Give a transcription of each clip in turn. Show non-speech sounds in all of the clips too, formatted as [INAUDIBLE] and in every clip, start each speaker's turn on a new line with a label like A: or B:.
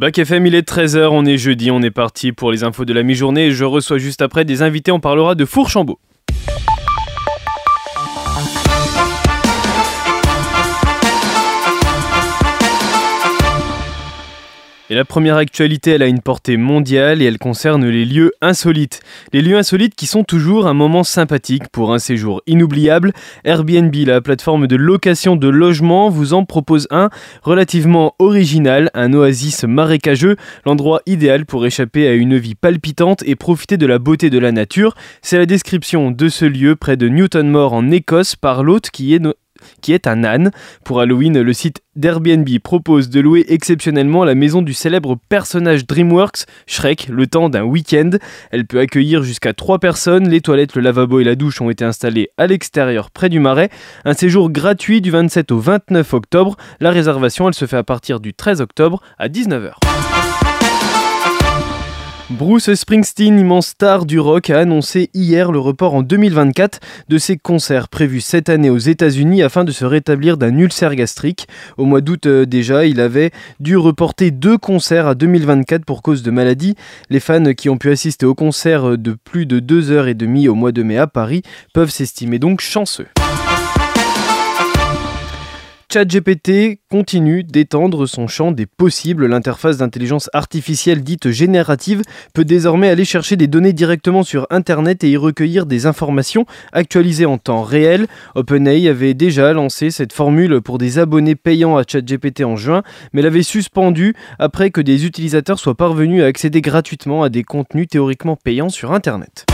A: Bac FM, il est 13h, on est jeudi, on est parti pour les infos de la mi-journée je reçois juste après des invités, on parlera de Fourchambault. Et la première actualité, elle a une portée mondiale et elle concerne les lieux insolites. Les lieux insolites qui sont toujours un moment sympathique pour un séjour inoubliable. Airbnb, la plateforme de location de logement, vous en propose un relativement original, un oasis marécageux, l'endroit idéal pour échapper à une vie palpitante et profiter de la beauté de la nature. C'est la description de ce lieu près de Newton Moor en Écosse par l'hôte qui est qui est un âne. Pour Halloween, le site d'Airbnb propose de louer exceptionnellement la maison du célèbre personnage DreamWorks, Shrek, le temps d'un week-end. Elle peut accueillir jusqu'à 3 personnes. Les toilettes, le lavabo et la douche ont été installés à l'extérieur près du marais. Un séjour gratuit du 27 au 29 octobre. La réservation, elle se fait à partir du 13 octobre à 19h. Bruce Springsteen, immense star du rock, a annoncé hier le report en 2024 de ses concerts prévus cette année aux États-Unis afin de se rétablir d'un ulcère gastrique. Au mois d'août euh, déjà, il avait dû reporter deux concerts à 2024 pour cause de maladie. Les fans qui ont pu assister au concert de plus de deux heures et demie au mois de mai à Paris peuvent s'estimer donc chanceux. ChatGPT continue d'étendre son champ des possibles. L'interface d'intelligence artificielle dite générative peut désormais aller chercher des données directement sur Internet et y recueillir des informations actualisées en temps réel. OpenAI avait déjà lancé cette formule pour des abonnés payants à ChatGPT en juin, mais l'avait suspendue après que des utilisateurs soient parvenus à accéder gratuitement à des contenus théoriquement payants sur Internet.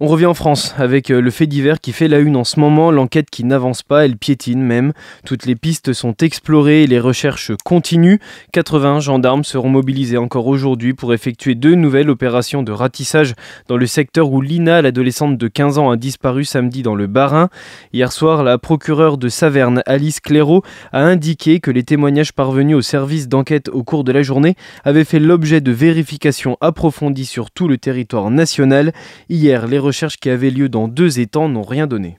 A: On revient en France avec euh, le fait divers qui fait la une en ce moment, l'enquête qui n'avance pas, elle piétine même. Toutes les pistes sont explorées et les recherches continuent. 80 gendarmes seront mobilisés encore aujourd'hui pour effectuer deux nouvelles opérations de ratissage dans le secteur où Lina, l'adolescente de 15 ans, a disparu samedi dans le Bas-Rhin. Hier soir, la procureure de Saverne, Alice Clairaut, a indiqué que les témoignages parvenus au service d'enquête au cours de la journée avaient fait l'objet de vérifications approfondies sur tout le territoire national. Hier, les recherches qui avaient lieu dans deux étangs n'ont rien donné.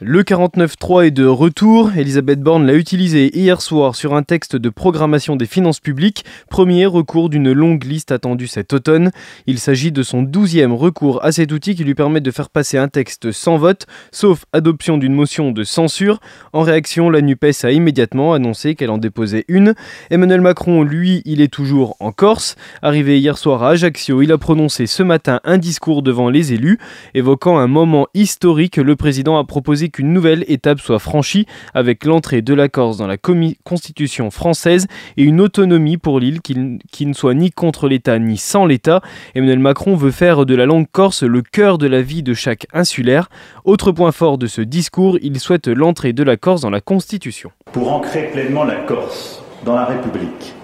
A: Le 49.3 est de retour. Elisabeth Borne l'a utilisé hier soir sur un texte de programmation des finances publiques, premier recours d'une longue liste attendue cet automne. Il s'agit de son douzième recours à cet outil qui lui permet de faire passer un texte sans vote, sauf adoption d'une motion de censure. En réaction, la NUPES a immédiatement annoncé qu'elle en déposait une. Emmanuel Macron, lui, il est toujours en Corse. Arrivé hier soir à Ajaccio, il a prononcé ce matin un discours devant les élus, évoquant un moment historique. Le président a proposé qu'une nouvelle étape soit franchie avec l'entrée de la Corse dans la constitution française et une autonomie pour l'île qui, ne soit ni contre l'État ni sans l'État. Emmanuel Macron veut faire de la langue corse le cœur de la vie de chaque insulaire. Autre point fort de ce discours, il souhaite l'entrée de la Corse dans la constitution.
B: Pour ancrer pleinement la Corse dans la République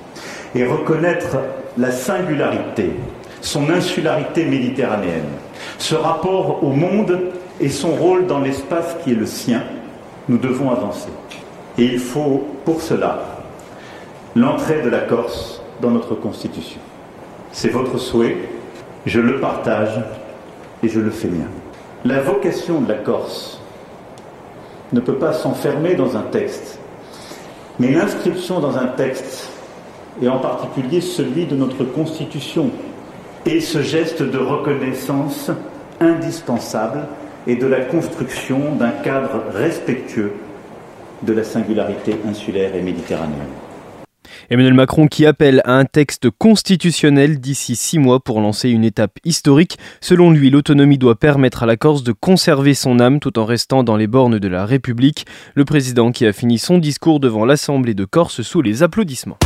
B: et reconnaître la singularité, son insularité méditerranéenne, ce rapport au monde et son rôle dans l'espace qui est le sien, nous devons avancer. Et il faut pour cela l'entrée de la Corse dans notre Constitution. C'est votre souhait, je le partage et je le fais mien. La vocation de la Corse ne peut pas s'enfermer dans un texte, mais l'inscription dans un texte, et en particulier celui de notre Constitution, et ce geste de reconnaissance indispensable et de la construction d'un cadre respectueux de la singularité insulaire et méditerranéenne.
A: Emmanuel Macron qui appelle à un texte constitutionnel d'ici six mois pour lancer une étape historique. Selon lui, l'autonomie doit permettre à la Corse de conserver son âme tout en restant dans les bornes de la République. Le président qui a fini son discours devant l'Assemblée de Corse sous les applaudissements.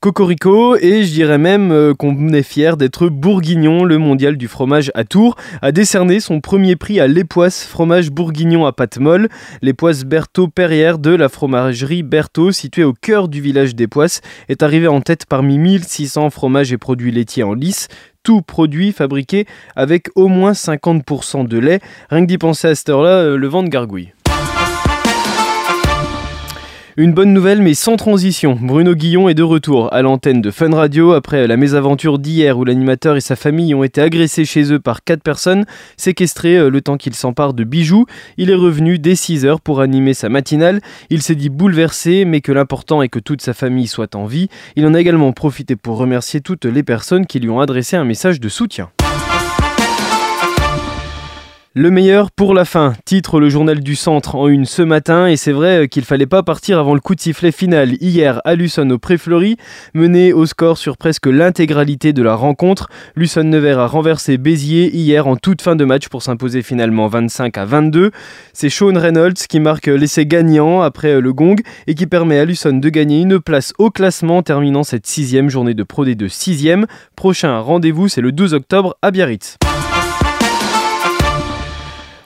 A: Cocorico et je dirais même euh, qu'on est fier d'être bourguignon. Le mondial du fromage à Tours a décerné son premier prix à l'époisse fromage bourguignon à pâte molle. L'époisse Berthaud Perrière de la fromagerie Berthaud située au cœur du village d'Époisse est arrivée en tête parmi 1600 fromages et produits laitiers en lice tout produit fabriqué avec au moins 50% de lait. Rien que d'y penser à cette heure-là, euh, le ventre gargouille. Une bonne nouvelle mais sans transition. Bruno Guillon est de retour à l'antenne de Fun Radio après la mésaventure d'hier où l'animateur et sa famille ont été agressés chez eux par quatre personnes, séquestrés euh, le temps qu'il s'empare de bijoux. Il est revenu dès 6 heures pour animer sa matinale. Il s'est dit bouleversé mais que l'important est que toute sa famille soit en vie. Il en a également profité pour remercier toutes les personnes qui lui ont adressé un message de soutien. Le meilleur pour la fin, titre le journal du centre en une ce matin et c'est vrai qu'il fallait pas partir avant le coup de sifflet final hier à Luçon au Pré-Fleury, mené au score sur presque l'intégralité de la rencontre. Luçon Nevers a renversé Béziers hier en toute fin de match pour s'imposer finalement 25 à 22. C'est Sean Reynolds qui marque l'essai gagnant après le gong et qui permet à Luçon de gagner une place au classement terminant cette sixième journée de Pro D2 sixième. Prochain rendez-vous c'est le 12 octobre à Biarritz.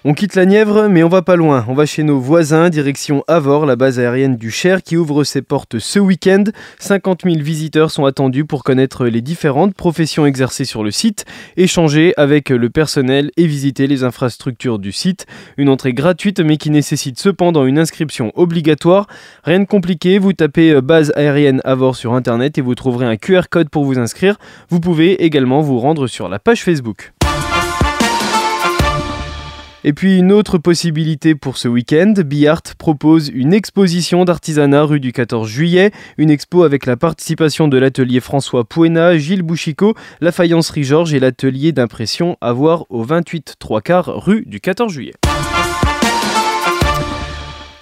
A: On quitte la Nièvre, mais on va pas loin. On va chez nos voisins, direction Avor, la base aérienne du Cher, qui ouvre ses portes ce week-end. 50 000 visiteurs sont attendus pour connaître les différentes professions exercées sur le site, échanger avec le personnel et visiter les infrastructures du site. Une entrée gratuite, mais qui nécessite cependant une inscription obligatoire. Rien de compliqué, vous tapez base aérienne Avor sur internet et vous trouverez un QR code pour vous inscrire. Vous pouvez également vous rendre sur la page Facebook. Et puis une autre possibilité pour ce week-end, Biart propose une exposition d'artisanat rue du 14 juillet, une expo avec la participation de l'atelier François Pouena, Gilles Bouchicot, la faïencerie Georges et l'atelier d'impression à voir au 28 3 quarts rue du 14 juillet.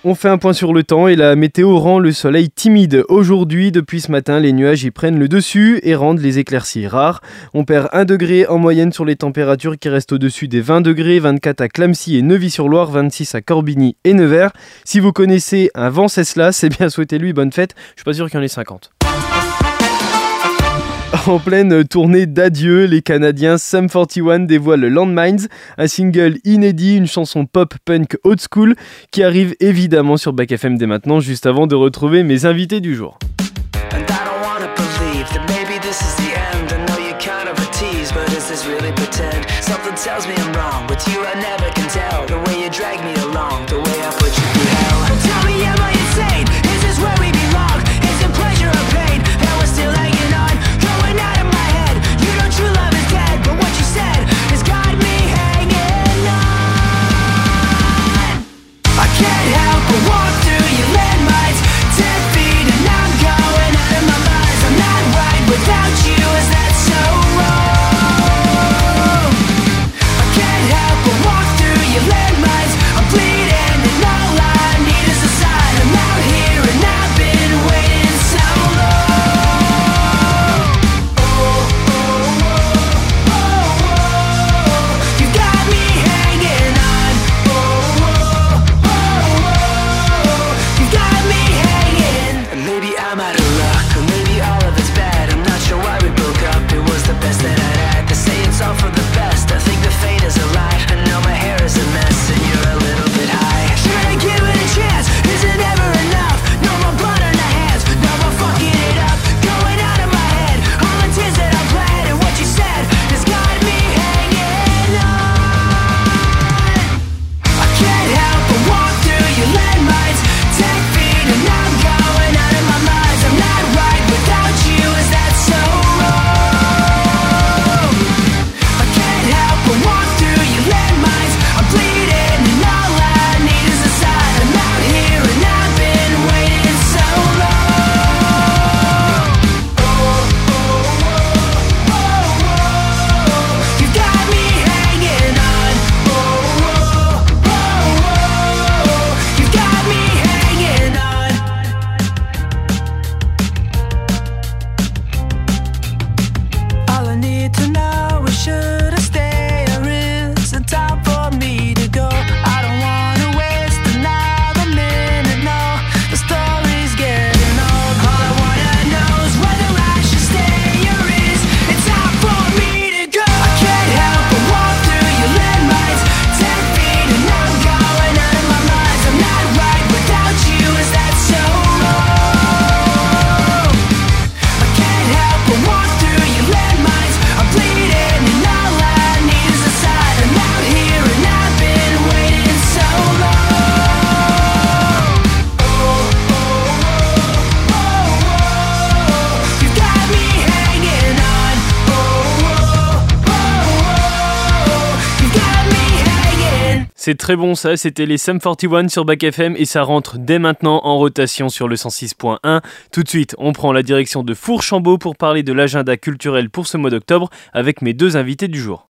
A: On fait un point sur le temps et la météo rend le soleil timide. Aujourd'hui, depuis ce matin, les nuages y prennent le dessus et rendent les éclaircies rares. On perd 1 degré en moyenne sur les températures qui restent au-dessus des 20 degrés, 24 à Clamcy et Neuvy-sur-Loire, 26 à Corbigny et Nevers. Si vous connaissez un vent cela, [LAUGHS] c'est bien souhaitez-lui bonne fête. Je suis pas sûr qu'il y en ait 50. En pleine tournée d'adieu, les Canadiens Sum 41 dévoilent Landmines, un single inédit, une chanson pop punk old school qui arrive évidemment sur Back FM dès maintenant, juste avant de retrouver mes invités du jour. C'est très bon ça, c'était les Sum 41 sur Back FM et ça rentre dès maintenant en rotation sur le 106.1. Tout de suite, on prend la direction de Fourchambault pour parler de l'agenda culturel pour ce mois d'octobre avec mes deux invités du jour.